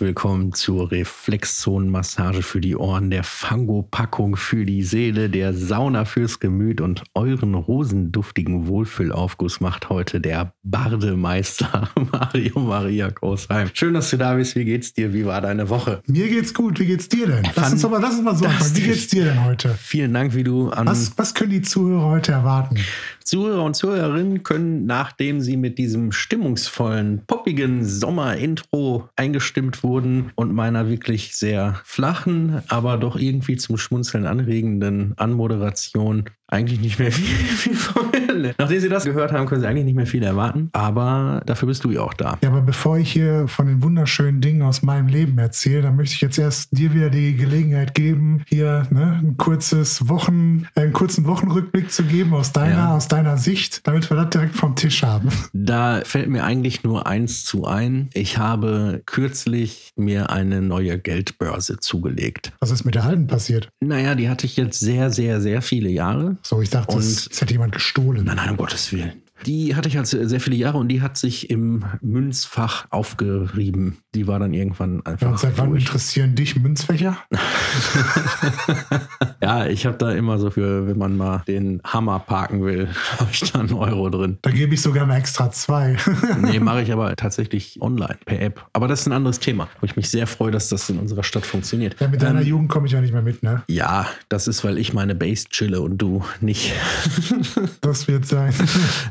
herzlich willkommen zur Reflexzonenmassage für die Ohren, der Fango-Packung für die Seele, der Sauna fürs Gemüt und euren rosenduftigen Wohlfühlaufguss macht heute der Bardemeister Mario Maria Großheim. Schön, dass du da bist. Wie geht's dir? Wie war deine Woche? Mir geht's gut. Wie geht's dir denn? Lass uns, aber, lass uns mal so anfangen. Wie geht's dir denn heute? Vielen Dank, wie du an. Was, was können die Zuhörer heute erwarten? Zuhörer und Zuhörerinnen können, nachdem sie mit diesem stimmungsvollen, poppigen Sommer-Intro eingestimmt wurden und meiner wirklich sehr flachen, aber doch irgendwie zum Schmunzeln anregenden Anmoderation eigentlich nicht mehr viel, viel von mir. Nachdem Sie das gehört haben, können Sie eigentlich nicht mehr viel erwarten. Aber dafür bist du ja auch da. Ja, aber bevor ich hier von den wunderschönen Dingen aus meinem Leben erzähle, dann möchte ich jetzt erst dir wieder die Gelegenheit geben, hier ne, ein kurzes Wochen, äh, einen kurzen Wochenrückblick zu geben aus deiner, ja. aus deiner Sicht, damit wir das direkt vom Tisch haben. Da fällt mir eigentlich nur eins zu ein. Ich habe kürzlich mir eine neue Geldbörse zugelegt. Was ist mit der alten passiert? Naja, die hatte ich jetzt sehr, sehr, sehr viele Jahre. So, ich dachte, und, das, das hätte jemand gestohlen. Nein, nein, um Gottes Willen. Die hatte ich halt sehr viele Jahre und die hat sich im Münzfach aufgerieben. Die war dann irgendwann einfach. Ja, und seit wann interessieren dich Münzfächer? ja, ich habe da immer so für, wenn man mal den Hammer parken will, habe ich da einen Euro drin. Da gebe ich sogar mal extra zwei. nee, mache ich aber tatsächlich online, per App. Aber das ist ein anderes Thema, wo ich mich sehr freue, dass das in unserer Stadt funktioniert. Ja, mit deiner ähm, Jugend komme ich ja nicht mehr mit, ne? Ja, das ist, weil ich meine Base chille und du nicht. das wird sein.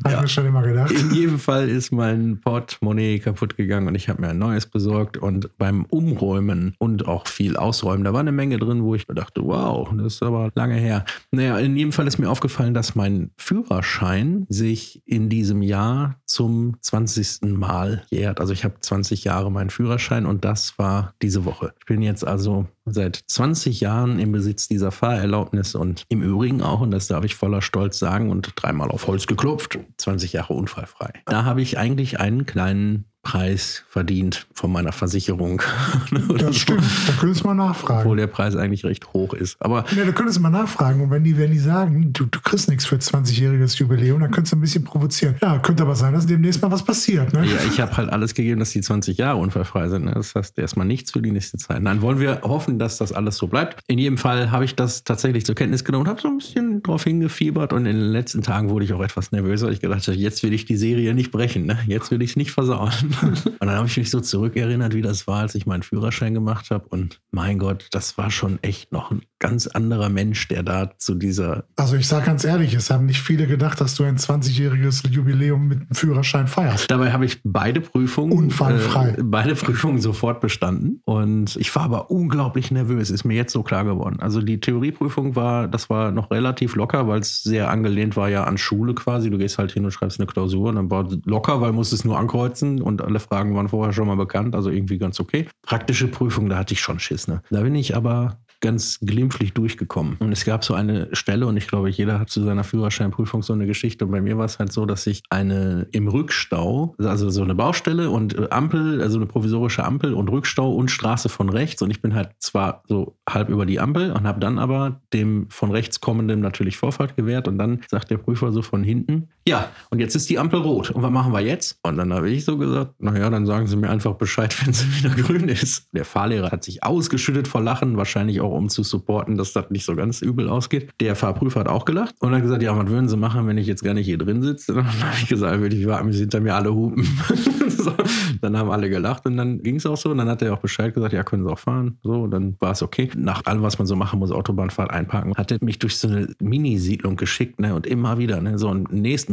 Ja ja. mir schon immer gedacht. In jedem Fall ist mein Portemonnaie kaputt gegangen und ich habe mir ein neues besorgt. Und beim Umräumen und auch viel Ausräumen, da war eine Menge drin, wo ich dachte, wow, das ist aber lange her. Naja, in jedem Fall ist mir aufgefallen, dass mein Führerschein sich in diesem Jahr zum 20. Mal jährt. Also ich habe 20 Jahre meinen Führerschein und das war diese Woche. Ich bin jetzt also seit 20 Jahren im Besitz dieser Fahrerlaubnis und im Übrigen auch, und das darf ich voller Stolz sagen und dreimal auf Holz geklopft, 20 Jahre unfallfrei. Da habe ich eigentlich einen kleinen Preis verdient von meiner Versicherung. das stimmt, da könntest du mal nachfragen. Obwohl der Preis eigentlich recht hoch ist. Aber ja, da könntest du mal nachfragen. Und wenn die, wenn die sagen, du, du kriegst nichts für 20-jähriges Jubiläum, dann könntest du ein bisschen provozieren. Ja, könnte aber sein, dass demnächst mal was passiert. Ne? Ja, ich habe halt alles gegeben, dass die 20 Jahre unfallfrei sind. Ne? Das heißt erstmal nichts für die nächste Zeit. Nein, wollen wir hoffen, dass das alles so bleibt. In jedem Fall habe ich das tatsächlich zur Kenntnis genommen und habe so ein bisschen drauf hingefiebert. Und in den letzten Tagen wurde ich auch etwas nervöser. Ich gedacht, jetzt will ich die Serie nicht brechen. Ne? Jetzt will ich es nicht versauen. Und dann habe ich mich so zurückerinnert, wie das war, als ich meinen Führerschein gemacht habe. Und mein Gott, das war schon echt noch ein ganz anderer Mensch, der da zu dieser. Also ich sage ganz ehrlich, es haben nicht viele gedacht, dass du ein 20-jähriges Jubiläum mit dem Führerschein feierst. Dabei habe ich beide Prüfungen. Unfallfrei. Äh, beide Prüfungen sofort bestanden. Und ich war aber unglaublich nervös, ist mir jetzt so klar geworden. Also die Theorieprüfung war, das war noch relativ locker, weil es sehr angelehnt war ja an Schule quasi. Du gehst halt hin und schreibst eine Klausur und dann war locker, weil musst es nur ankreuzen und alle Fragen Fragen waren vorher schon mal bekannt, also irgendwie ganz okay. Praktische Prüfung, da hatte ich schon Schiss. Ne? Da bin ich aber ganz glimpflich durchgekommen. Und es gab so eine Stelle, und ich glaube, jeder hat zu seiner Führerscheinprüfung so eine Geschichte. Und bei mir war es halt so, dass ich eine im Rückstau, also so eine Baustelle und äh, Ampel, also eine provisorische Ampel und Rückstau und Straße von rechts. Und ich bin halt zwar so halb über die Ampel und habe dann aber dem von rechts kommenden natürlich Vorfahrt gewährt. Und dann sagt der Prüfer so von hinten, ja, und jetzt ist die Ampel rot. Und was machen wir jetzt? Und dann habe ich so gesagt, naja, dann sagen Sie mir einfach Bescheid, wenn sie wieder grün ist. Der Fahrlehrer hat sich ausgeschüttet vor Lachen, wahrscheinlich auch um zu supporten, dass das nicht so ganz übel ausgeht. Der Fahrprüfer hat auch gelacht und hat gesagt, ja, was würden Sie machen, wenn ich jetzt gar nicht hier drin sitze? Dann habe ich gesagt, würde ich warten, bis hinter mir alle hupen. so, dann haben alle gelacht und dann ging es auch so. Und dann hat er auch Bescheid gesagt, ja, können Sie auch fahren. So, dann war es okay. Nach allem, was man so machen muss, Autobahnfahrt einparken, hat er mich durch so eine Mini-Siedlung geschickt ne? und immer wieder ne? so ein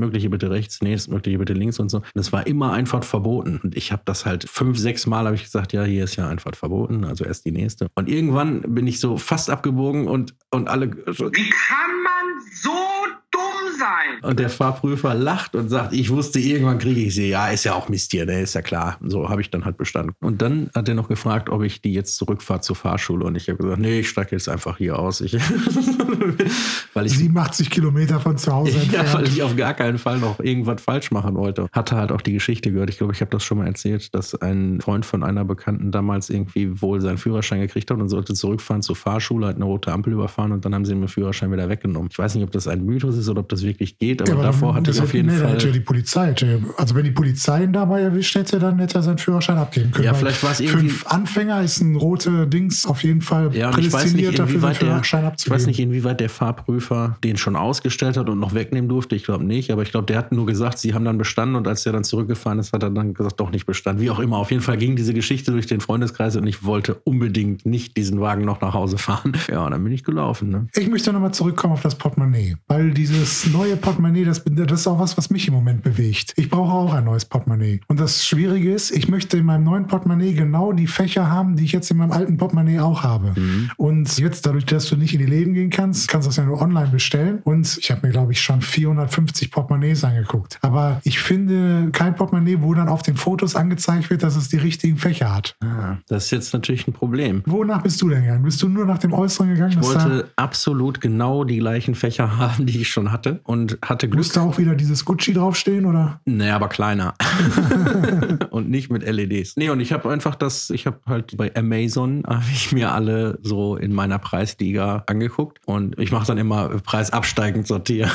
nächstmögliche bitte rechts, nächstmögliche bitte links und so. Das war immer Einfahrt verboten. Und ich habe das halt fünf, sechs Mal habe ich gesagt, ja, hier ist ja Einfahrt verboten, also erst die nächste. Und irgendwann bin ich so fast abgebogen und, und alle. Wie kann man so sein. Und der Fahrprüfer lacht und sagt, ich wusste, irgendwann kriege ich sie. Ja, ist ja auch Mist hier, ne? ist ja klar. So habe ich dann halt bestanden. Und dann hat er noch gefragt, ob ich die jetzt zurückfahre zur Fahrschule. Und ich habe gesagt, nee, ich steige jetzt einfach hier aus. Ich, weil ich, 87 Kilometer von zu Hause entfernt. Ja, weil ich auf gar keinen Fall noch irgendwas falsch machen wollte. Hatte halt auch die Geschichte gehört. Ich glaube, ich habe das schon mal erzählt, dass ein Freund von einer Bekannten damals irgendwie wohl seinen Führerschein gekriegt hat und sollte zurückfahren zur Fahrschule, hat eine rote Ampel überfahren und dann haben sie ihm den Führerschein wieder weggenommen. Ich weiß nicht, ob das ein Mythos ist oder ob das wirklich geht. Aber, Ja, aber davor dann- hatte ich das auf jeden nee, Fall. hätte ja die Polizei, also wenn die Polizei ihn dabei erwischt hätte, dann hätte er seinen Führerschein abgeben können. Ja, vielleicht war es Für irgendwie- einen Anfänger ist ein rote Dings auf jeden Fall Ja, weiß nicht, prädestiniert dafür, den inwieweit der, Führerschein ich abzugeben. weiß nicht, inwieweit der Fahrprüfer den schon ausgestellt hat und noch wegnehmen durfte. Ich glaube nicht, aber ich glaube, der hat nur gesagt, sie haben dann bestanden und als der dann zurückgefahren ist, hat er dann gesagt, doch nicht bestanden. Wie auch immer. Auf jeden Fall ging diese Geschichte durch den Freundeskreis und ich wollte unbedingt nicht diesen Wagen noch nach Hause fahren. Ja, und dann bin ich gelaufen. Ne? Ich möchte nochmal zurückkommen auf das Portemonnaie, weil dieses neue Portemonnaie, das, das ist auch was, was mich im Moment bewegt. Ich brauche auch ein neues Portemonnaie. Und das Schwierige ist, ich möchte in meinem neuen Portemonnaie genau die Fächer haben, die ich jetzt in meinem alten Portemonnaie auch habe. Und jetzt, dadurch, dass du nicht in die Läden gehen kannst, kannst du das ja nur online bestellen. Und ich habe mir, glaube ich, schon 450 Portemonnaies angeguckt. Aber ich finde kein Portemonnaie, wo dann auf den Fotos angezeigt wird, dass es die richtigen Fächer hat. Ah, das ist jetzt natürlich ein Problem. Wonach bist du denn gegangen? Bist du nur nach dem Äußeren gegangen? Ich wollte absolut genau die gleichen Fächer haben, die ich schon hatte und hatte Glück. Muss da auch wieder dieses Gucci draufstehen oder? Nee, aber kleiner. und nicht mit LEDs. Nee, und ich habe einfach das, ich habe halt bei Amazon, habe ich mir alle so in meiner Preisliga angeguckt und ich mache dann immer preisabsteigend sortieren.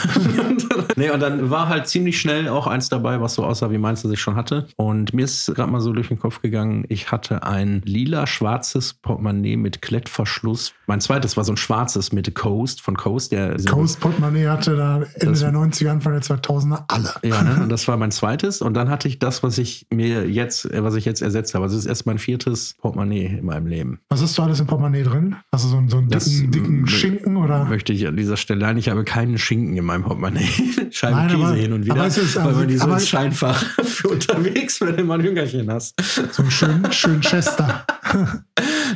nee, und dann war halt ziemlich schnell auch eins dabei, was so aussah, wie meins, das ich schon hatte. Und mir ist gerade mal so durch den Kopf gegangen, ich hatte ein lila-schwarzes Portemonnaie mit Klettverschluss. Mein zweites war so ein schwarzes mit Coast von Coast, der Coast Portemonnaie hatte da Ende Das- der 90er, Anfang der 2000er alle. Ja, ne? Und das war mein zweites. Und dann hatte ich das, was ich mir jetzt, was ich jetzt ersetzt habe. Also es ist erst mein viertes Portemonnaie in meinem Leben. Was hast du alles im Portemonnaie drin? Hast du so einen, so einen Das, dicken, dicken Schinken oder? Möchte ich an dieser Stelle. Nein, ich habe keinen Schinken in meinem Portemonnaie. Scheiben Käse aber- hin und wieder. aber es ist- weil man die so aber- ins Scheinfach für unterwegs, wenn du mal ein Hüngerchen hast. So einen schönen, schönen Chester.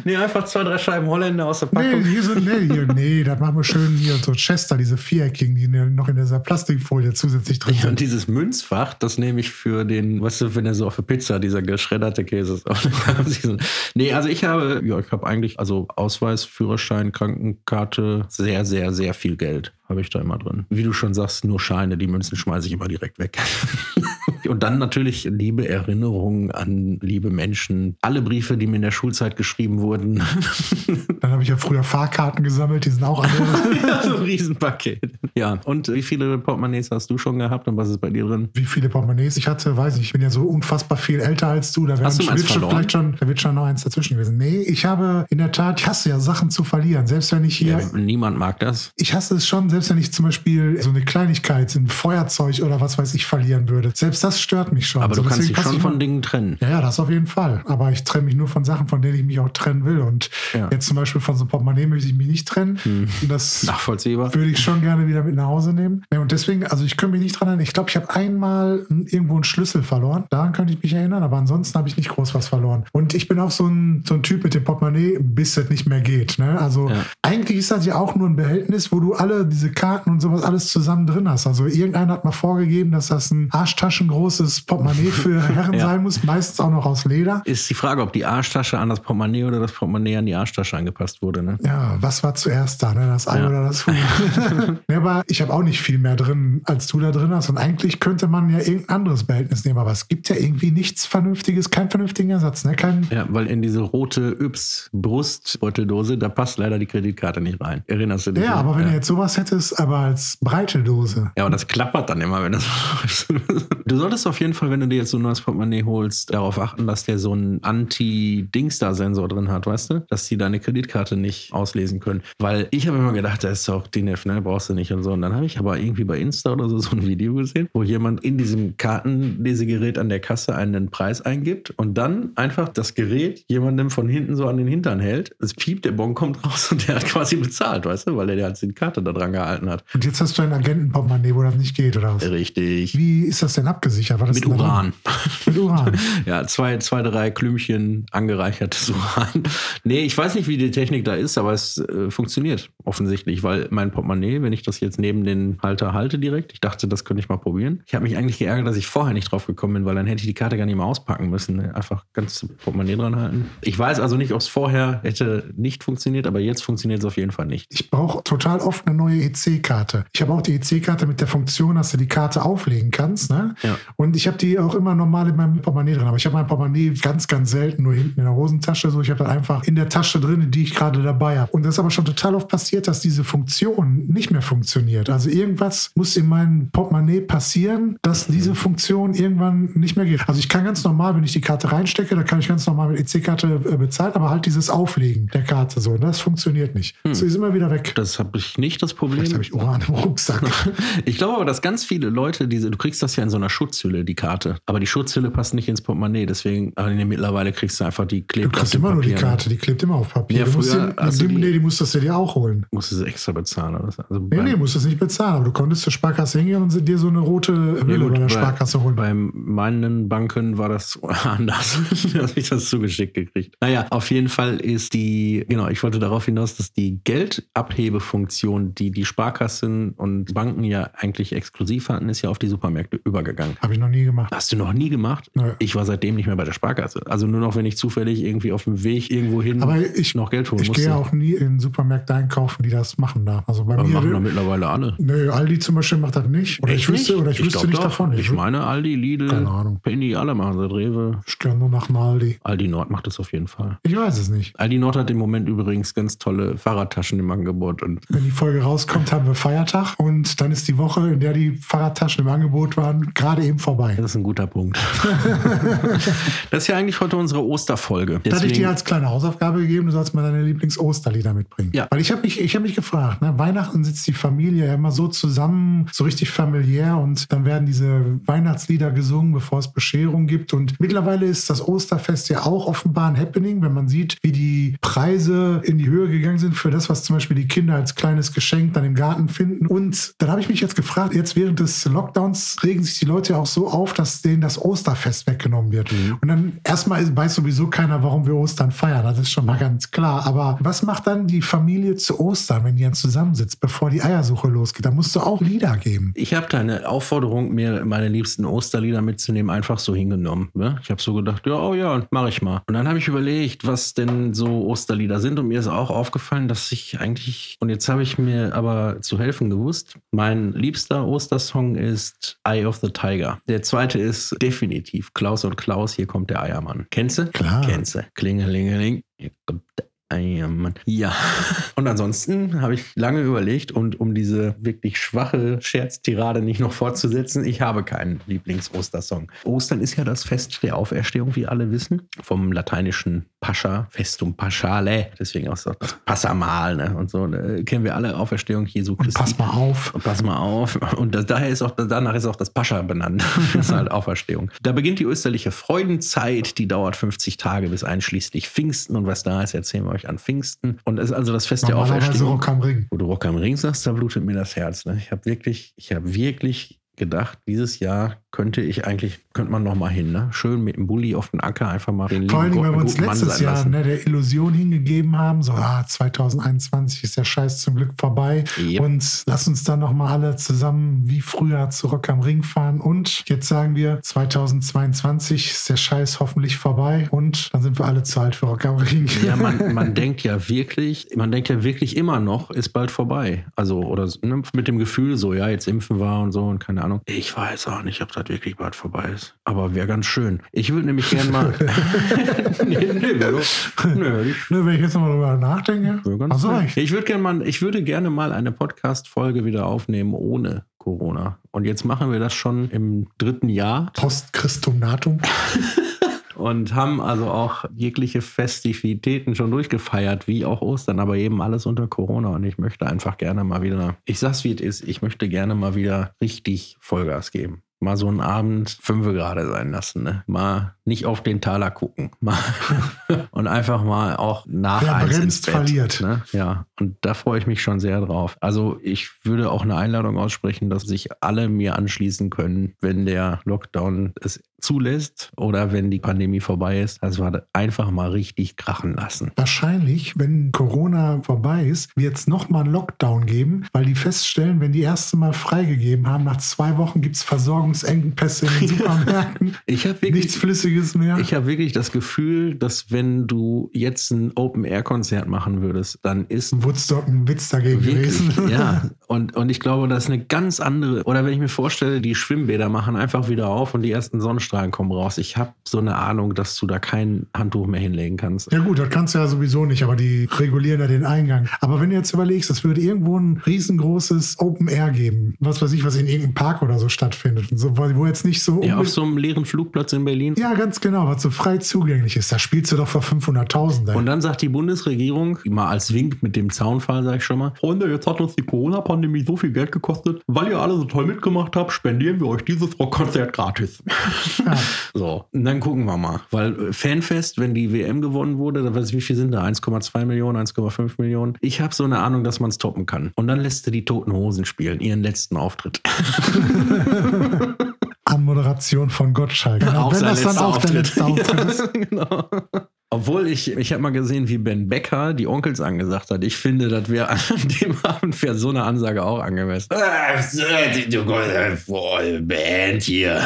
Nee, einfach zwei, drei Scheiben Holländer aus der Nee, Packung. hier so, nee, hier, nee, das machen wir schön hier so Chester, diese viereckigen, die noch in dieser Plastikfolie zusätzlich drin Ja, und sind. dieses Münzfach, das nehme ich für den, weißt du, wenn er so auf der Pizza, dieser geschredderte Käse ist. Nee, also ich habe, ja, ich habe eigentlich, also Ausweis, Führerschein, Krankenkarte, sehr, sehr, sehr viel Geld habe ich da immer drin. Wie du schon sagst, nur Scheine, die Münzen schmeiße ich immer direkt weg. Und dann natürlich liebe Erinnerungen an liebe Menschen. Alle Briefe, die mir in der Schulzeit geschrieben wurden. Dann habe ich ja früher Fahrkarten gesammelt, die sind auch alle. ja, so ein Riesenpaket. Ja, und wie viele Portemonnaies hast du schon gehabt und was ist bei dir drin? Wie viele Portemonnaies ich hatte, weiß ich. Ich bin ja so unfassbar viel älter als du. Da Hast du wird schon vielleicht schon, da wird schon noch eins dazwischen gewesen. Nee, ich habe in der Tat, ich hasse ja Sachen zu verlieren. Selbst wenn ich hier, Ja, niemand mag das. ich hasse es schon, selbst wenn ich zum Beispiel so eine Kleinigkeit, ein Feuerzeug oder was weiß ich verlieren würde. Selbst das stört mich schon. Aber So, du kannst dich schon von Dingen trennen. Ja, ja, das auf jeden Fall. Aber ich trenne mich nur von Sachen, von denen ich mich auch trennen will. Und Ja. jetzt zum Beispiel von so einem Portemonnaie möchte ich mich nicht trennen. Hm. Das Nachvollziehbar. würde ich schon gerne wieder mit nach Hause nehmen. Ja, und deswegen, also ich kann mich nicht dran erinnern. Ich glaube, ich habe einmal irgendwo einen Schlüssel verloren. Daran könnte ich mich erinnern, aber ansonsten habe ich nicht groß was verloren. Und ich bin auch so ein, so ein Typ mit dem Portemonnaie, bis es nicht mehr geht. Ne? Also Ja. eigentlich ist das ja auch nur ein Behältnis, wo du alle diese Karten und sowas alles zusammen drin hast. Also irgendeiner hat mal vorgegeben, dass das ein arschtaschengroßes Portemonnaie für Herren Ja. sein muss, meistens auch noch aus Leder. Ist die Frage, ob die Arschtasche an das Portemonnaie oder das Portemonnaie an die Arschtasche angepasst wurde. Ne? Ja, was war zuerst da, ne? das Ei Ja. oder das Huhn? ja, aber ich habe auch nicht viel mehr drin, als du da drin hast. Und eigentlich könnte man ja irgendein anderes Behältnis nehmen, aber es gibt ja irgendwie nichts Vernünftiges, keinen vernünftigen Ersatz. Ne? Kein, Ja, weil in diese rote Yps-Brustbeuteldose, da passt leider die Kreditkarte nicht rein. Erinnerst du dich? ja, ne? aber wenn ja. du jetzt sowas hättest, aber als breite Dose. Ja, und das klappert dann immer, wenn das Du solltest auf jeden Fall, wenn du dir jetzt so ein neues Portemonnaie holst, darauf achten, dass der so einen Anti-Dingsda-Sensor drin hat, weißt du? Dass die deine Kreditkarte nicht auslesen können. Weil ich habe immer gedacht, da ist doch DNF, ne? Brauchst du nicht und so. Und dann habe ich aber irgendwie bei Insta oder so so ein Video gesehen, wo jemand in diesem Kartenlesegerät an der Kasse einen Preis eingibt und dann einfach das Gerät jemandem von hinten so an den Hintern hält. Es piept, der Bon kommt raus und der hat quasi bezahlt, weißt du? Weil er halt die Karte da dran gehalten hat. Und jetzt hast du ein Agentenportemonnaie, wo das nicht geht, oder was? Richtig. Wie ist das denn abgesichert? War das Mit? Uran. Mit Uran. Ja, zwei, zwei, drei Klümpchen angereichertes Uran. Nee, ich weiß nicht, wie die Technik da ist, aber es äh, funktioniert offensichtlich, weil mein Portemonnaie, wenn ich das jetzt neben den Halter halte direkt, ich dachte, das könnte ich mal probieren. Ich habe mich eigentlich geärgert, dass ich vorher nicht drauf gekommen bin, weil dann hätte ich die Karte gar nicht mehr auspacken müssen. ne? Einfach ganz Portemonnaie dran halten. Ich weiß also nicht, ob es vorher hätte nicht funktioniert, aber jetzt funktioniert es auf jeden Fall nicht. Ich brauche total oft eine neue EC-Karte. Ich habe auch die EC-Karte mit der Funktion, dass du die Karte auflegen kannst. Ne? Ja. Und ich habe die auch immer normal in meinem Portemonnaie drin. Aber ich habe mein Portemonnaie ganz, ganz selten nur hinten in der Hosentasche. So, ich habe dann einfach in der Tasche drin, die ich gerade dabei habe. Und das ist aber schon total oft passiert, dass diese Funktion nicht mehr funktioniert. Also irgendwas muss in meinem Portemonnaie passieren, dass diese Funktion irgendwann nicht mehr geht. Also ich kann ganz normal, wenn ich die Karte reinstecke, da kann ich ganz normal mit EC-Karte äh, bezahlen, aber halt dieses Auflegen der Karte so, das funktioniert nicht. Hm. So ist immer wieder weg. Das habe ich nicht das Problem. Vielleicht habe ich Uran im Rucksack. Ich glaube aber, dass ganz viele Leute diese, du kriegst das ja in so einer Schutzhülle, die Karte. Aber die Schutzhülle passt nicht ins Portemonnaie. Deswegen, aber nee, mittlerweile kriegst du einfach die Du klebt auf kriegst immer nur die Papier, ne? Karte, die klebt immer auf Papier. Ja, du musst früher hast du die, nee, die musst du dir auch holen. Musst du extra bezahlen. Oder? so. Also Nee, beim- nee, musst du es nicht bezahlen. Aber du konntest zur Sparkasse hingehen und dir so eine rote Ja, Hülle gut, bei der Sparkasse holen. Bei meinen Banken war das anders. da habe ich das zugeschickt gekriegt. Naja, auf jeden Fall ist die, genau, ich wollte darauf hinaus, dass die Geldabhebefunktion, die die Sparkassen und Banken ja eigentlich exklusiv hatten, ist ja auf die Supermärkte übergegangen. Habe ich noch nie gemacht. Hast du noch nie gemacht? Nö. Ich war seitdem nicht mehr bei der Sparkasse. Also nur noch, wenn ich zufällig irgendwie auf dem Weg irgendwo hin Aber ich, noch Geld holen ich musste. gehe auch nie in Supermärkte einkaufen, die das machen da. Also bei Aber mir. machen doch mittlerweile alle. Nö, Aldi zum Beispiel macht das nicht. Oder ich Echt wüsste, nicht? oder ich wüsste glaub nicht doch. davon. Ich meine, Aldi, Lidl, Keine Ahnung. Penny, alle machen das. Rewe. Ich gehe nur nach Aldi. Aldi Nord macht das auf jeden Fall. Ich weiß es nicht. Aldi Nord hat im Moment übrigens ganz tolle Fahrradtaschen im Angebot. Und Wenn die Folge rauskommt, haben wir Feiertag und dann ist die Woche, in der die Fahrradtaschen im Angebot waren, gerade eben vorbei. das ist ein guter Punkt. das ist ja eigentlich heute unsere Osterfolge. Das hatte ich dir Deswegen- als kleine Hausaufgabe gegeben, du sollst mal deine Lieblings-Osterlieder mitbringen. Ja. Weil ich habe mich, ich hab mich gefragt, ne? Weihnachten sitzt die Familie ja immer so zusammen, so richtig familiär und dann werden diese Weihnachtslieder gesungen, bevor es Bescherung gibt. Und mittlerweile ist das Osterfest ja auch offenbar ein Happening, wenn man sieht, wie die Preise in die Höhe gegangen sind für das, was zum Beispiel die Kinder als kleines Geschenk dann im Garten finden. Und dann habe ich mich jetzt gefragt, jetzt während des Lockdowns regen sich die Leute ja auch so auf, dass denen das Osterfest weggenommen wird. Und dann erstmal weiß sowieso keiner, warum wir Ostern feiern. Das ist schon mal ganz klar. Aber was macht dann die Familie zu Ostern, wenn die dann zusammensitzt, bevor die Eiersuche losgeht? Da musst du auch Lieder geben. Ich habe deine Aufforderung, mir meine liebsten Osterlieder mitzunehmen, einfach so hingenommen. Ne? Ich habe so gedacht, ja, oh ja, mache ich mal. Und dann habe ich überlegt, was denn so Osterlieder sind. Und mir ist auch aufgefallen, dass ich eigentlich, und jetzt habe ich mir aber zu helfen gewusst, mein liebster Ostersong ist Eye of the Tiger. Der zweite ist definitiv Klaus und Klaus, hier kommt der Eiermann. Kennst du? Klar. Kennst du. Klingelingeling, hier kommt der Eiermann. Ja. Und ansonsten habe ich lange überlegt und um diese wirklich schwache Scherztirade nicht noch fortzusetzen, ich habe keinen Lieblings-Ostersong. Ostern ist ja das Fest der Auferstehung, wie alle wissen, vom lateinischen Pascha, Festum Paschale, deswegen auch so das Passamal ne? und so, ne? kennen wir alle Auferstehung Jesu Und Christi. pass mal auf. Und pass mal auf. Und das, daher ist auch, danach ist auch das Pascha benannt. Das ist halt Auferstehung. Da beginnt die österliche Freudenzeit, die dauert 50 Tage bis einschließlich Pfingsten. Und was da ist, erzählen wir euch an Pfingsten. Und es ist also das Fest der Auferstehung. Rock am Ring. Wo du Rock am Ring sagst, da blutet mir das Herz. Ne? Ich habe wirklich, ich habe wirklich gedacht, dieses Jahr könnte ich eigentlich, könnte man noch mal hin. Ne? Schön mit dem Bulli auf den Acker einfach mal den Vor Gott- weil wir uns letztes Jahr ne, der Illusion hingegeben haben, so ah, 2021 ist der Scheiß zum Glück vorbei. Yep. Und lass uns dann nochmal alle zusammen wie früher zu Rock am Ring fahren. Und jetzt sagen wir, 2022 ist der Scheiß hoffentlich vorbei und dann sind wir alle zu alt für Rock am Ring. Ja, man, man denkt ja wirklich, man denkt ja wirklich immer noch, ist bald vorbei. Also, oder ne, mit dem Gefühl so, ja, jetzt impfen wir und so und keine Ahnung. Ich weiß auch nicht, ob das wirklich bald vorbei ist. Aber wäre ganz schön. Ich würde nämlich gerne mal. nee, nee, nö, wenn ich jetzt nochmal drüber nachdenke, wär ganz also nett. recht. ich würde gerne mal, ich würde gerne mal eine Podcast-Folge wieder aufnehmen ohne Corona. Und jetzt machen wir das schon im dritten Jahr. Post Christum Natum. und haben also auch jegliche Festivitäten schon durchgefeiert, wie auch Ostern, aber eben alles unter Corona. Und ich möchte einfach gerne mal wieder, ich sag's wie es ist, ich möchte gerne mal wieder richtig Vollgas geben. Mal so einen Abend fünfe gerade sein lassen, ne? Mal nicht auf den Taler gucken. Mal und einfach mal auch nach Wer eins ins bremst, Bett, verliert. Ne? Ja, und da freue ich mich schon sehr drauf. Also ich würde auch eine Einladung aussprechen, dass sich alle mir anschließen können, wenn der Lockdown es zulässt oder wenn die Pandemie vorbei ist, dass wir das einfach mal richtig krachen lassen. Wahrscheinlich, wenn Corona vorbei ist, wird es nochmal einen Lockdown geben, weil die feststellen, wenn die erste Mal freigegeben haben, nach zwei Wochen gibt es Versorgungsengpässe in den Supermärkten. Ich habe wirklich, Nichts Flüssiges mehr. ich hab wirklich das Gefühl, dass wenn du jetzt ein Open-Air-Konzert machen würdest, dann ist Woodstock ein Witz dagegen Wirklich, gewesen. ja. Und, und ich glaube, das ist eine ganz andere. Oder wenn ich mir vorstelle, die Schwimmbäder machen einfach wieder auf und die ersten Sonnenstrahlen kommen raus. Ich habe so eine Ahnung, dass du da kein Handtuch mehr hinlegen kannst. Ja gut, das kannst du ja sowieso nicht, aber die regulieren ja den Eingang. Aber wenn du jetzt überlegst, es würde irgendwo ein riesengroßes Open Air geben, was weiß ich, was in irgendeinem Park oder so stattfindet, so, wo jetzt nicht so... Ja, auf so einem leeren Flugplatz in Berlin. ja, ganz genau, was so frei zugänglich ist. Da spielst du doch vor 500.000. ey. Und dann sagt die Bundesregierung, mal als Wink mit dem Zaunfall, sag ich schon mal, Freunde, jetzt hat uns die Corona-Pandemie so viel Geld gekostet, weil ihr alle so toll mitgemacht habt, spendieren wir euch dieses Rockkonzert gratis. Ja. So, und dann gucken wir mal. Weil äh, Fanfest, wenn die WM gewonnen wurde, da weiß ich, wie viel sind da? 1,2 Millionen, 1,5 Millionen. Ich habe so eine Ahnung, dass man es toppen kann. Und dann lässt du die Toten Hosen spielen, ihren letzten Auftritt. Anmoderation von Gottschalk. Genau, Auch wenn sein das dann auch der Auftritt. letzte Auftritt ist. Genau. Obwohl ich, ich habe mal gesehen, wie Ben Becker die Onkels angesagt hat. Ich finde, das wäre an dem Abend für so eine Ansage auch angemessen. Band hier.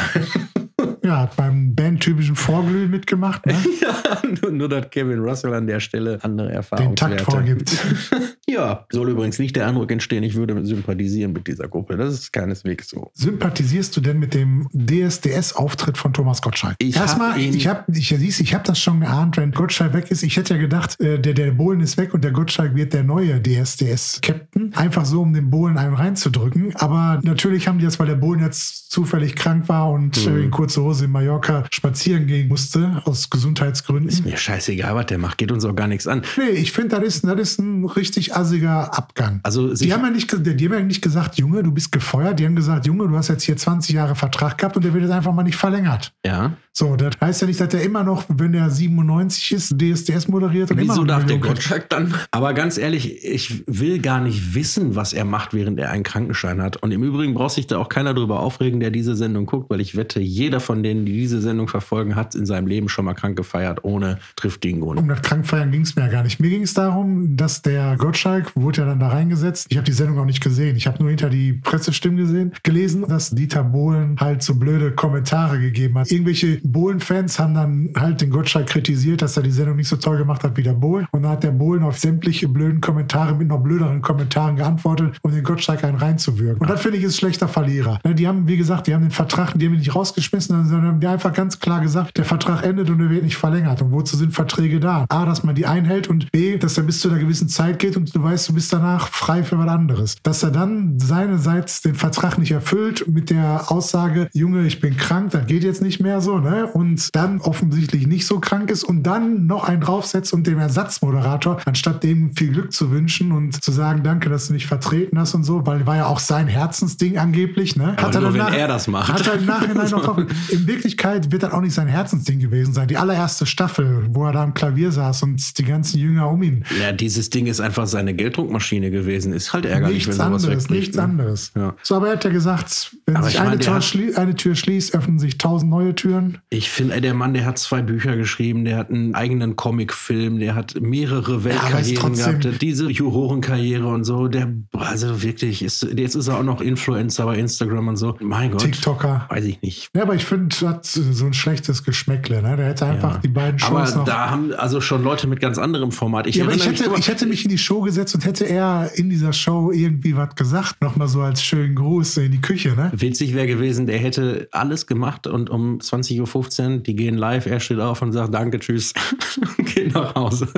Ja, hat beim bandtypischen Vorglühen mitgemacht, ne? Ja, nur, nur, dass Kevin Russell an der Stelle andere Erfahrungen den Takt vorgibt. Ja, soll übrigens nicht der Eindruck entstehen, ich würde sympathisieren mit dieser Gruppe. Das ist keineswegs so. Sympathisierst du denn mit dem DSDS-Auftritt von Thomas Gottschalk? Ich hab Erstmal, ihn- ich habe ich, siehst, ich hab das schon geahnt, wenn Gottschalk weg ist. Ich hätte ja gedacht, äh, der, der Bohlen ist weg und der Gottschalk wird der neue DSDS-Captain. Einfach so, um den Bohlen einen reinzudrücken. Aber natürlich haben die das, weil der Bohlen jetzt zufällig krank war und Mhm. äh, in kurzer Hose in Mallorca spazieren gehen musste, aus Gesundheitsgründen. Mir scheißegal, was der macht, geht uns auch gar nichts an. Nee, ich finde, das ist, das ist ein richtig assiger Abgang. Also die haben, ja nicht, die haben ja nicht gesagt, Junge, du bist gefeuert. Die haben gesagt, Junge, du hast jetzt hier 20 Jahre Vertrag gehabt und der wird jetzt einfach mal nicht verlängert. Ja. So, das heißt ja nicht, dass der immer noch, wenn der 97 ist, DSDS moderiert und immer Wieso noch darf der. Gottschalk dann? Aber ganz ehrlich, ich will gar nicht wissen, was er macht, während er einen Krankenschein hat. Und im Übrigen braucht sich da auch keiner drüber aufregen, der diese Sendung guckt, weil ich wette, jeder von denen, die diese Sendung verfolgen, hat in seinem Leben schon mal krank gefeiert, ohne trifft Dingo. Um das Krankfeiern ging es mir ja gar nicht. Mir ging es darum, dass der Gottschalk wurde ja dann da reingesetzt. Ich habe die Sendung auch nicht gesehen. Ich habe nur hinter die Pressestimmen gesehen, gelesen, dass Dieter Bohlen halt so blöde Kommentare gegeben hat. Irgendwelche Bohlen-Fans haben dann halt den Gottschalk kritisiert, dass er die Sendung nicht so toll gemacht hat wie der Bohlen. Und dann hat der Bohlen auf sämtliche blöden Kommentare mit noch blöderen Kommentaren geantwortet, um den Gottschalk einen reinzuwürgen. Und das finde ich ist schlechter Verlierer. Ne, Die haben, wie gesagt, die haben den Vertrag, die haben ihn nicht rausgeschmissen, sondern haben einfach ganz klar gesagt, der Vertrag endet und er wird nicht verlängert. Und wozu sind Verträge da? A, dass man die einhält und B, dass er bis zu einer gewissen Zeit geht und du weißt, du bist danach frei für was anderes. Dass er dann seinerseits den Vertrag nicht erfüllt mit der Aussage, Junge, ich bin krank, das geht jetzt nicht mehr so, ne? Und dann offensichtlich nicht so krank ist und dann noch einen draufsetzt und dem Ersatzmoderator, anstatt dem viel Glück zu wünschen und zu sagen, danke, dass du mich vertreten hast und so, weil war ja auch sein Herzensding angeblich, ne? Aber nur, dann wenn er das macht. Hat er im Nachhinein noch drauf. In Wirklichkeit wird das auch nicht sein Herzensding gewesen sein. Die allererste Staffel, wo er da am Klavier saß und die ganzen Jünger um ihn. Ja, dieses Ding ist einfach seine Gelddruckmaschine gewesen. Ist halt ärgerlich, nichts wenn sowas anderes, wegbricht. nichts ne? anderes. Ja. So, aber er hat ja gesagt, wenn Aber sich ich meine, eine, der Tür hat- eine Tür schließt, öffnen sich tausend neue Türen. Ich finde, der Mann, der hat zwei Bücher geschrieben, der hat einen eigenen Comicfilm, der hat mehrere aber Weltkarrieren trotzdem- gehabt, diese Jurorenkarriere und so. Der, also wirklich, ist, jetzt ist er auch noch Influencer bei Instagram und so. Mein Gott. TikToker. Weiß ich nicht. Ja, aber ich finde, hat so ein schlechtes Geschmäckle. Ne? Der hätte einfach Ja. die beiden Aber Shows noch. da haben also schon Leute mit ganz anderem Format. Ich ja, aber ich mich hätte, immer- ich hätte mich in die Show gesetzt und hätte er in dieser Show irgendwie was gesagt. Nochmal so als schönen Gruß in die Küche, ne? Witzig wäre gewesen, der hätte alles gemacht und um 20.15 Uhr, die gehen live, er steht auf und sagt Danke, tschüss, und geht nach Hause.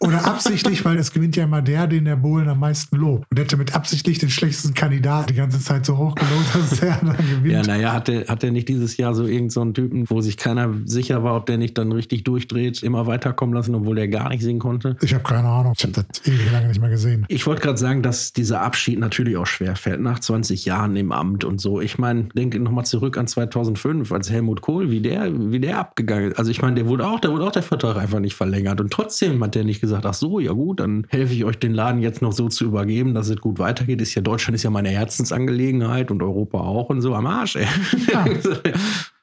Oder absichtlich, weil es gewinnt ja immer der, den der Bohlen am meisten lobt. Und hätte mit absichtlich den schlechtesten Kandidaten die ganze Zeit so hoch gelobt, dass er dann gewinnt. Ja, naja, hat der, hat der nicht dieses Jahr so irgendeinen so einen Typen, wo sich keiner sicher war, ob der nicht dann richtig durchdreht, immer weiterkommen lassen, obwohl der gar nicht singen konnte? Ich habe keine Ahnung. Ich habe das ewig lange nicht mehr gesehen. Ich wollte gerade sagen, dass dieser Abschied natürlich auch schwer fällt, nach 20 Jahren im Amt und so. Ich meine, denke nochmal zurück an 2005, als Helmut Kohl, wie der, wie der abgegangen ist. Also ich meine, der wurde auch, der wurde auch der Vertrag einfach nicht verlängert. Und trotzdem hat der nicht gesagt, ach so, ja gut, dann helfe ich euch den Laden jetzt noch so zu übergeben, dass es gut weitergeht. Ist ja Deutschland ist ja meine Herzensangelegenheit und Europa auch und so am Arsch, ey. Ja.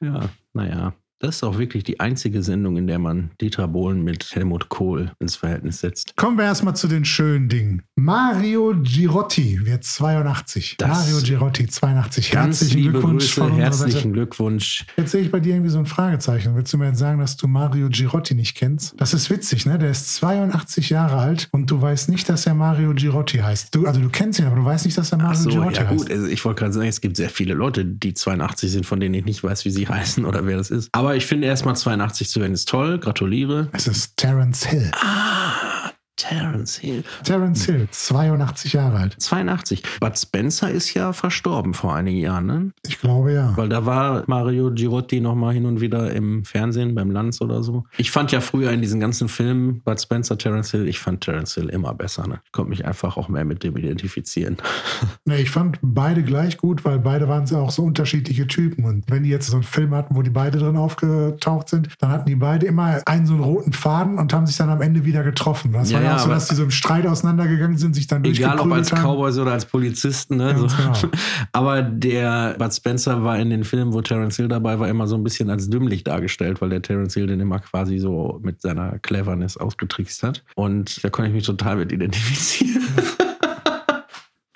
ja, naja. Das ist auch wirklich die einzige Sendung, in der man Dieter Bohlen mit Helmut Kohl ins Verhältnis setzt. Kommen wir erstmal zu den schönen Dingen. Mario Girotti wird 82. Das- Mario Girotti, 82. Ganz Herzlichen Glückwunsch Grüße, von herzlichen. Glückwunsch. Jetzt sehe ich bei dir irgendwie so ein Fragezeichen. Willst du mir jetzt sagen, dass du Mario Girotti nicht kennst? Das ist witzig, ne? Der ist 82 Jahre alt und du weißt nicht, dass er Mario Girotti heißt. Du, also du kennst ihn, aber du weißt nicht, dass er Mario so, Girotti ja heißt. gut, also ich wollte gerade sagen, es gibt sehr viele Leute, die 82 sind, von denen ich nicht weiß, wie sie heißen oder wer das ist. Aber ich finde erstmal 82 zu werden ist toll, gratuliere. Es ist Terence Hill. Ah, Terence Hill. Terence Hill, 82 Jahre alt. 82. Bud Spencer ist ja verstorben vor einigen Jahren, ne? Ich glaube ja. Weil da war Mario Girotti noch mal hin und wieder im Fernsehen, beim Lanz oder so. Ich fand ja früher in diesen ganzen Filmen Bud Spencer, Terence Hill, ich fand Terence Hill immer besser. Ne? Ich konnte mich einfach auch mehr mit dem identifizieren. Nee, ich fand beide gleich gut, weil beide waren auch so unterschiedliche Typen. Und wenn die jetzt so einen Film hatten, wo die beide drin aufgetaucht sind, dann hatten die beide immer einen so einen roten Faden und haben sich dann am Ende wieder getroffen. Das Ja, war ja auch so, dass die so im Streit auseinandergegangen sind, sich dann Egal ob als haben. Cowboys oder als Polizisten. Ne? So. Genau. Aber der Bud Spencer war in den Filmen, wo Terence Hill dabei war, immer so ein bisschen als dümmlich dargestellt, weil der Terence Hill den immer quasi so mit seiner Cleverness ausgetrickst hat. Und da konnte ich mich total mit identifizieren.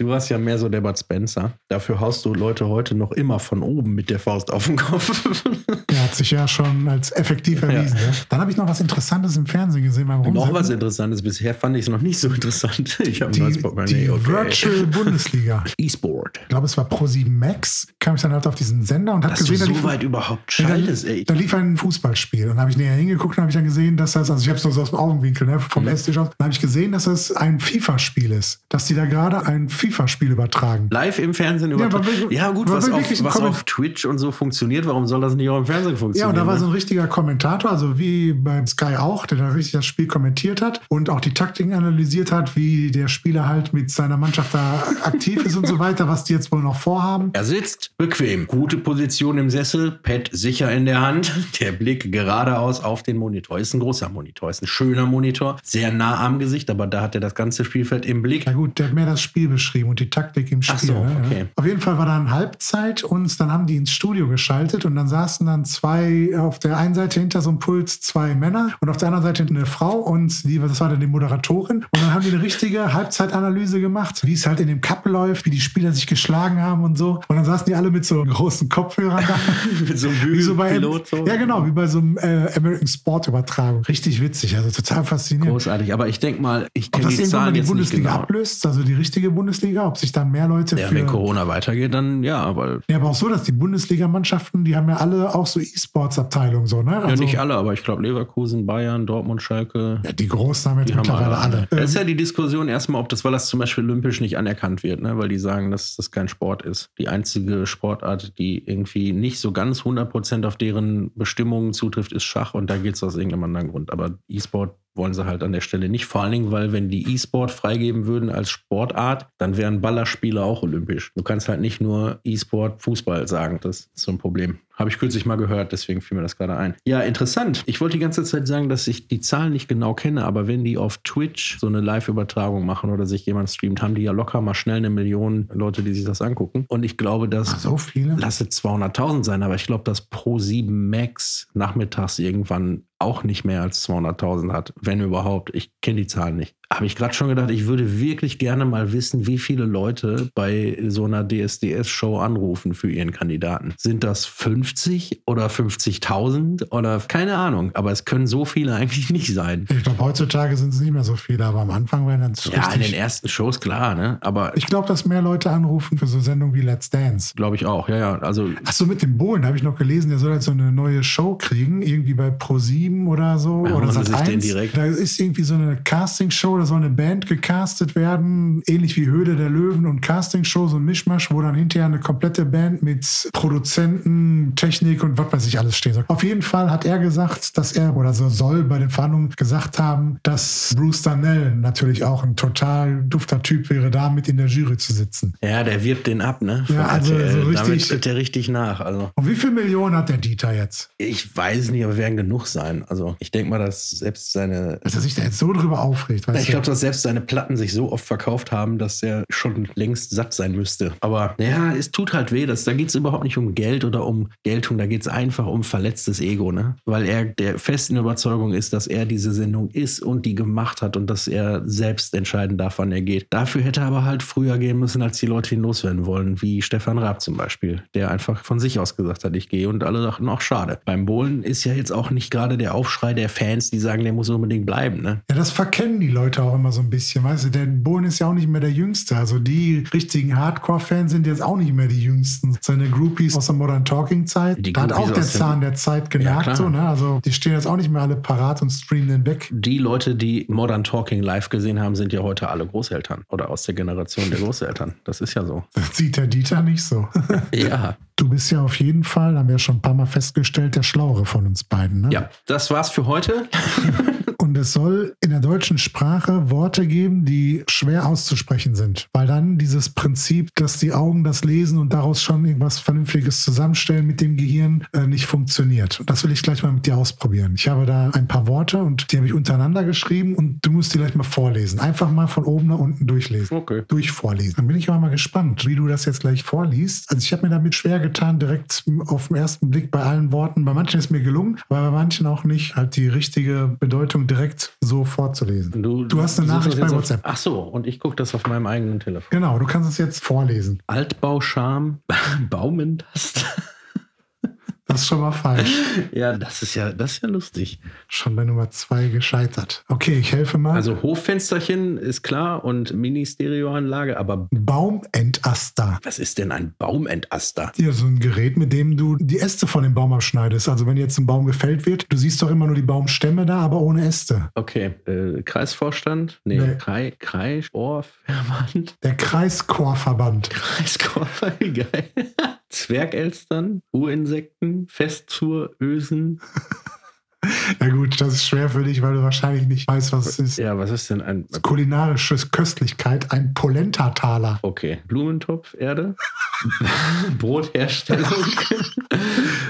Du warst ja mehr so der Bud Spencer. Dafür haust du Leute heute noch immer von oben mit der Faust auf den Kopf. Der hat sich ja schon als effektiv erwiesen. Ja. Dann habe ich noch was Interessantes im Fernsehen gesehen beim noch was Interessantes. Bisher fand ich es noch nicht so interessant. Ich habe ein Die, neues Portemonnaie. die okay. Virtual Bundesliga. E-Sport. Ich glaube, es war Pro7 Max. Kam ich dann halt auf diesen Sender und habe du gesehen, da so lief- weit überhaupt schaltest, ey. da lief ein Fußballspiel und habe ich näher hingeguckt und habe ich dann gesehen, dass das, also ich habe es nur so aus dem Augenwinkel, ne, vom Mhm. Esstisch aus, dann habe ich gesehen, dass das ein FIFA-Spiel ist, dass die da gerade ein FIFA-Spiel übertragen. Live im Fernsehen Ja, übertragen. Ja, wirklich- gut, was, auf, was auf Twitch und so funktioniert, warum soll das nicht auch im Fernsehen Ja, funktionieren? und da war ne? so ein richtiger Kommentator, also wie beim Sky auch, der da richtig das Spiel kommentiert hat und auch die Taktiken analysiert hat, wie der Spieler halt mit seiner Mannschaft da aktiv ist und so weiter, was die jetzt wohl noch vorhaben. er sitzt bequem, gute Position im Sessel, Pad sicher in der Hand, der Blick geradeaus auf den Monitor. Ist ein großer Monitor, ist ein schöner Monitor, sehr nah am Gesicht, aber da hat er das ganze Spielfeld im Blick. Ja gut, der hat mehr das Spiel beschrieben und die Taktik im Spiel. So, ne? okay. Auf jeden Fall war dann Halbzeit und dann haben die ins Studio geschaltet und dann saßen dann zwei, auf der einen Seite hinter so einem Puls zwei Männer und auf der anderen Seite eine Frau und die, das war dann die Moderatorin. Und dann haben die eine richtige Halbzeitanalyse gemacht, wie es halt in dem Cup läuft, wie die Spieler sich geschlagen haben und so. Und dann saßen die alle mit so großen Kopfhörern da. Mit so einem Wie so bei, Bügelpilot so. ja genau, wie bei so einem äh, American Sport Übertragung. Richtig witzig, also total faszinierend. Großartig, aber ich denke mal, ich kenne die Zahlen die jetzt nicht Bundesliga genau. ablöst, also die richtige Bundesliga, ob sich dann mehr Leute Ja, für. wenn Corona weitergeht, dann ja, weil ja, aber auch so, dass die Bundesligamannschaften, die haben ja alle auch so E-Sports-Abteilungen, so, ne? ja Also, nicht alle, aber ich glaube Leverkusen, Bayern, Dortmund, Schalke, ja, die Großen haben jetzt haben mittlerweile alle. Das Ähm, ist ja die Diskussion erstmal, ob das, weil das zum Beispiel olympisch nicht anerkannt wird, ne? weil die sagen, dass das kein Sport ist. Die einzige Sportart, die irgendwie nicht so ganz 100% auf deren Bestimmungen zutrifft, ist Schach und da geht es aus irgendeinem anderen Grund. Aber E-Sport wollen sie halt an der Stelle nicht. Vor allen Dingen, weil wenn die E-Sport freigeben würden als Sportart, dann wären Ballerspiele auch olympisch. Du kannst halt nicht nur E-Sport Fußball sagen. Das ist so ein Problem. Habe ich kürzlich mal gehört, deswegen fiel mir das gerade ein. Ja, interessant. Ich wollte die ganze Zeit sagen, dass ich die Zahlen nicht genau kenne, aber wenn die auf Twitch so eine Live-Übertragung machen oder sich jemand streamt, haben die ja locker mal schnell eine Million Leute, die sich das angucken. Und ich glaube, dass ach, so viele? lasse 200.000 sein, aber ich glaube, dass Pro 7 Max nachmittags irgendwann auch nicht mehr als 200.000 hat, wenn überhaupt. Ich kenne die Zahlen nicht. Habe ich gerade schon gedacht, ich würde wirklich gerne mal wissen, wie viele Leute bei so einer DSDS-Show anrufen für ihren Kandidaten. Sind das 50 oder 50.000 oder keine Ahnung, aber es können so viele eigentlich nicht sein. Ich glaube, heutzutage sind es nicht mehr so viele, aber am Anfang wären das Ja, in den ersten Shows klar, ne? Aber Ich glaube, dass mehr Leute anrufen für so Sendungen wie Let's Dance. glaube ich auch. Ja, ja, also Ach so, mit dem Bohlen, da habe ich noch gelesen, der soll jetzt so eine neue Show kriegen, irgendwie bei Pro7 oder so. Ja, oder holen sie sich den Sat.1. direkt. Da ist irgendwie so eine Castingshow, da soll eine Band gecastet werden, ähnlich wie Höhle der Löwen und Castingshow, so ein Mischmasch, wo dann hinterher eine komplette Band mit Produzenten, Technik und was weiß ich alles stehen soll. Auf jeden Fall hat er gesagt, dass er, oder so soll bei den Verhandlungen gesagt haben, dass Bruce Darnell natürlich auch ein total dufter Typ wäre, da mit in der Jury zu sitzen. Ja, der wirbt den ab, ne? Von Ja, also RTL. so Damit richtig- tritt der richtig nach. Also Und wie viel Millionen hat der Dieter jetzt? ich weiß nicht, aber werden genug sein. Also ich denke mal, dass selbst seine. Dass er sich da jetzt so drüber aufregt. Weißt Ich glaube, dass selbst seine Platten sich so oft verkauft haben, dass er schon längst satt sein müsste. Aber ja, es tut halt weh. Dass, da geht es überhaupt nicht um Geld oder um Geltung. Da geht es einfach um verletztes Ego, ne? Weil er der festen Überzeugung ist, dass er diese Sendung ist und die gemacht hat und dass er selbst entscheiden darf, wann er geht. Dafür hätte er aber halt früher gehen müssen, als die Leute ihn loswerden wollen, wie Stefan Raab zum Beispiel, der einfach von sich aus gesagt hat, ich gehe und alle dachten, auch schade. Beim Bohlen ist ja jetzt auch nicht gerade der Aufschrei der Fans, die sagen, der muss unbedingt bleiben, ne? Ja, das verkennen die Leute auch immer so ein bisschen. Weißt du, der Bohlen ist ja auch nicht mehr der Jüngste. Also die richtigen Hardcore-Fans sind jetzt auch nicht mehr die Jüngsten. Seine Groupies aus der Modern Talking-Zeit, Die da hat auch der Zahn der Zeit genagt. klar. so, ne? Also die stehen jetzt auch nicht mehr alle parat und streamen den weg. Die Leute, die Modern Talking live gesehen haben, sind ja heute alle Großeltern oder aus der Generation der Großeltern. Das ist ja so. Das sieht der Dieter nicht so. Ja. Du bist ja auf jeden Fall, haben wir ja schon ein paar Mal festgestellt, der Schlauere von uns beiden. Ne? Ja, das war's für heute. Und es soll in der deutschen Sprache Worte geben, die schwer auszusprechen sind. Weil dann dieses Prinzip, dass die Augen das lesen und daraus schon irgendwas Vernünftiges zusammenstellen mit dem Gehirn, äh, nicht funktioniert. Und das will ich gleich mal mit dir ausprobieren. Ich habe da ein paar Worte und die habe ich untereinander geschrieben und du musst die gleich mal vorlesen. Einfach mal von oben nach unten durchlesen. Okay. Durchvorlesen. Dann bin ich aber mal gespannt, wie du das jetzt gleich vorliest. Also ich habe mir damit schwer getan, direkt auf den ersten Blick bei allen Worten. Bei manchen ist mir gelungen, aber bei manchen auch nicht, halt die richtige Bedeutung direkt so vorzulesen. Du, Du hast eine suchst Nachricht bei auf- WhatsApp. Ach so, und ich gucke das auf meinem eigenen Telefon. Genau, du kannst es jetzt vorlesen. Altbauscham, Baumentast. Das ist schon mal falsch. ja, das ist ja, das ist ja lustig. Schon bei Nummer zwei gescheitert. Okay, ich helfe mal. Also Hoffensterchen ist klar und Mini-Stereoanlage, aber Baumentester. was ist denn ein Baumentester? Ja, so ein Gerät, mit dem du die Äste von dem Baum abschneidest. Also wenn jetzt ein Baum gefällt wird, du siehst doch immer nur die Baumstämme da, aber ohne Äste. Okay, äh, Kreisvorstand? Nee, Nee. Krei, Kreis, Ohrverband, Der Kreischorverband. Wie geil. Zwergelstern, Urinsekten, Festzurösen. Ja gut, das ist schwer für dich, weil du wahrscheinlich nicht weißt, was es ist. Ja, was ist denn ein. Kulinarische Köstlichkeit, ein Polentataler. Okay, Blumentopf, Erde, Brotherstellung,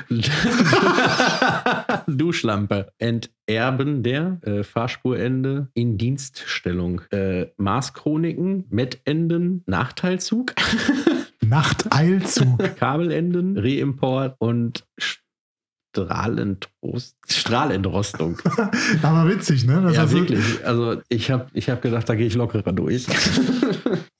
Duschlampe, Enterben der äh, Fahrspurende, Indienststellung, äh, Maßchroniken, Mettenden, Nachteilzug, Nachteilzug. Kabelenden, Reimport und Strahlentrost, Strahlentrostung. Aber witzig, ne? Das ja, also, wirklich. Also ich habe ich hab gedacht, da gehe ich lockerer durch.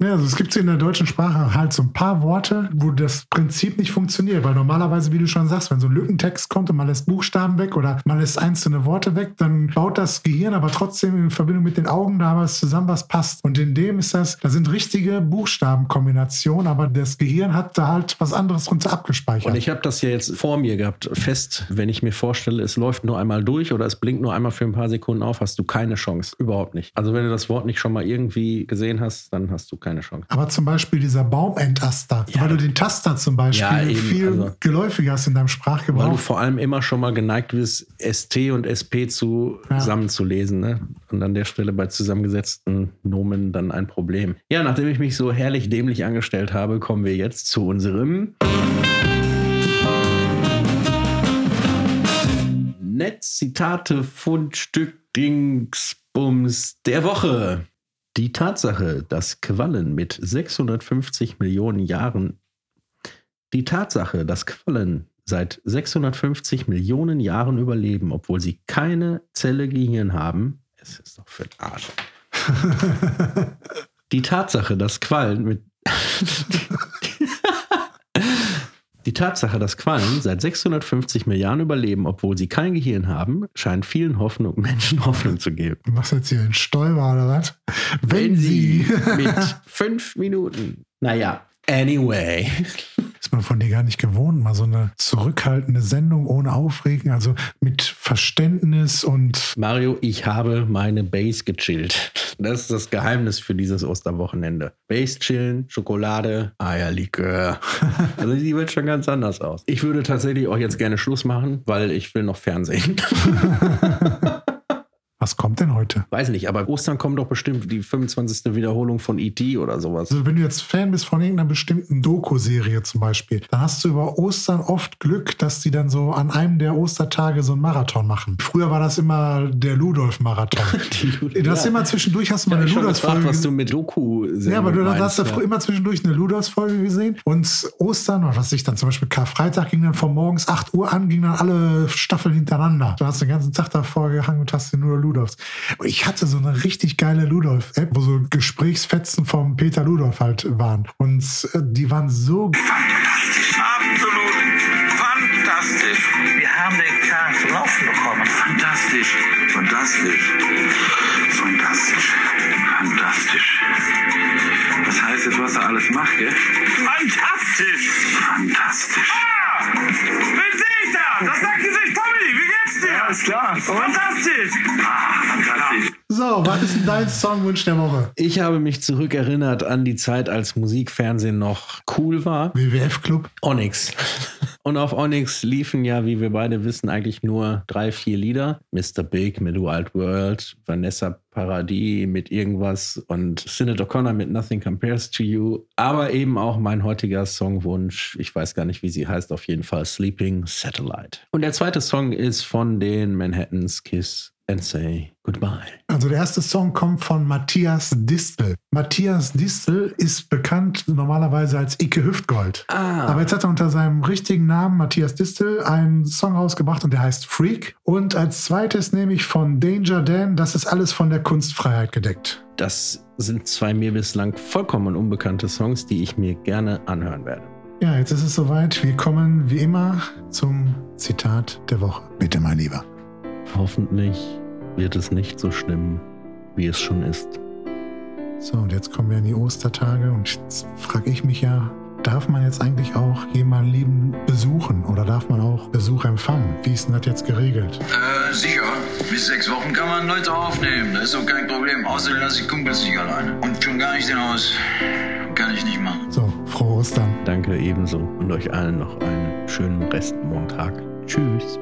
Ja, also es gibt in der deutschen Sprache halt so ein paar Worte, wo das Prinzip nicht funktioniert. Weil normalerweise, wie du schon sagst, wenn so ein Lückentext kommt und man lässt Buchstaben weg oder man lässt einzelne Worte weg, dann baut das Gehirn aber trotzdem in Verbindung mit den Augen da was zusammen, was passt. Und in dem ist das, da sind richtige Buchstabenkombinationen, aber das Gehirn hat da halt was anderes drunter abgespeichert. Und ich habe das ja jetzt vor mir gehabt, fest, wenn ich mir vorstelle, es läuft nur einmal durch oder es blinkt nur einmal für ein paar Sekunden auf, hast du keine Chance. Überhaupt nicht. Also wenn du das Wort nicht schon mal irgendwie gesehen hast, dann hast du keine Chance. aber zum Beispiel dieser Baumentester, Ja. weil du den Taster zum Beispiel Ja, eben, viel also- geläufiger hast in deinem Weil du Sprachgebrauch. vor allem immer schon mal geneigt bist, ST und SP zusammenzulesen. Ne? Und an der Stelle bei zusammengesetzten Nomen dann ein Problem. Ja, nachdem ich mich so herrlich dämlich angestellt habe, kommen wir jetzt zu unserem Netz-Zitate Fundstück Dingsbums der Woche. Die Tatsache, dass Quallen mit 650 Millionen Jahren die Tatsache, dass Quallen seit 650 Millionen Jahren überleben, obwohl sie keine Zelle Gehirn haben, es ist doch für den Arsch. Die Tatsache, dass Quallen mit Die Tatsache, dass Quallen seit 650 Milliarden überleben, obwohl sie kein Gehirn haben, scheint vielen Hoffnung, Menschen Hoffnung zu geben. Du machst jetzt hier einen Stolper oder was? Wenn sie mit fünf Minuten. Naja, anyway. Ist man von dir gar nicht gewohnt, mal so eine zurückhaltende Sendung ohne Aufregen, also mit Verständnis und Mario, ich habe meine Base gechillt. Das ist das Geheimnis für dieses Osterwochenende. Base chillen, Schokolade, Eierlikör. Also die wird schon ganz anders aus. Ich würde tatsächlich auch jetzt gerne Schluss machen, weil ich will noch Fernsehen. Was kommt denn heute? Weiß nicht, aber Ostern kommt doch bestimmt die 25. Wiederholung von E.T. oder sowas. Also wenn du jetzt Fan bist von irgendeiner bestimmten Doku-Serie zum Beispiel, dann hast du über Ostern oft Glück, dass die dann so an einem der Ostertage so einen Marathon machen. Früher war das immer der Ludolf-Marathon. du hast Ja. immer zwischendurch hast du mal Ich eine Ludolf-Folge was du mit Doku Ja, aber du hast ja ja. immer zwischendurch eine Ludolfs-Folge gesehen. Und Ostern, oder was ich dann zum Beispiel Karfreitag ging dann von morgens 8 Uhr an, ging dann alle Staffeln hintereinander. Du hast den ganzen Tag davor gehangen und hast dir nur Ludolfs. Ich hatte so eine richtig geile Ludolf-App, wo so Gesprächsfetzen vom Peter Ludolf halt waren. Und äh, die waren so Absolut fantastisch. Wir haben den Kahn zum Laufen bekommen. Fantastisch. Fantastisch. Fantastisch. Fantastisch. Was heißt jetzt, was er alles macht, gell? Fantastisch! Fantastisch. Ah! Alles klar. Fantastisch! Ah, fantastisch. So, was ist denn dein Songwunsch der Woche? Ich habe mich zurückerinnert an die Zeit, als Musikfernsehen noch cool war. WWF-Club? Onyx. Und auf Onyx liefen ja, wie wir beide wissen, eigentlich nur drei, vier Lieder. Mr. Big mit Wild World, Vanessa Paradis mit irgendwas und Sinead O'Connor mit Nothing Compares to You. Aber eben auch mein heutiger Songwunsch, ich weiß gar nicht, wie sie heißt, auf jeden Fall Sleeping Satellite. Und der zweite Song ist von den Manhattans Kiss and Say Goodbye. Also der erste Song kommt von Matthias Distel. Matthias Distel ist bekannt normalerweise als Icke Hüftgold. Ah. Aber jetzt hat er unter seinem richtigen Namen Matthias Distel einen Song rausgebracht und der heißt Freak. Und als zweites nehme ich von Danger Dan, das ist alles von der Kunstfreiheit gedeckt. Das sind zwei mir bislang vollkommen unbekannte Songs, die ich mir gerne anhören werde. Ja, jetzt ist es soweit. Wir kommen wie immer zum Zitat der Woche. Bitte, mein Lieber. Hoffentlich wird es nicht so schlimm, wie es schon ist. So, und jetzt kommen wir in die Ostertage und jetzt frage ich mich ja, darf man jetzt eigentlich auch jemanden lieben besuchen oder darf man auch Besuch empfangen? Wie ist denn das jetzt geregelt? Äh, sicher. Bis sechs Wochen kann man Leute aufnehmen. Das ist doch kein Problem. Außerdem lasse ich Kumpels nicht alleine. Und schon gar nicht den Haus. Kann ich nicht machen. So, frohe Ostern. Danke ebenso und euch allen noch einen schönen Restmontag. Tschüss.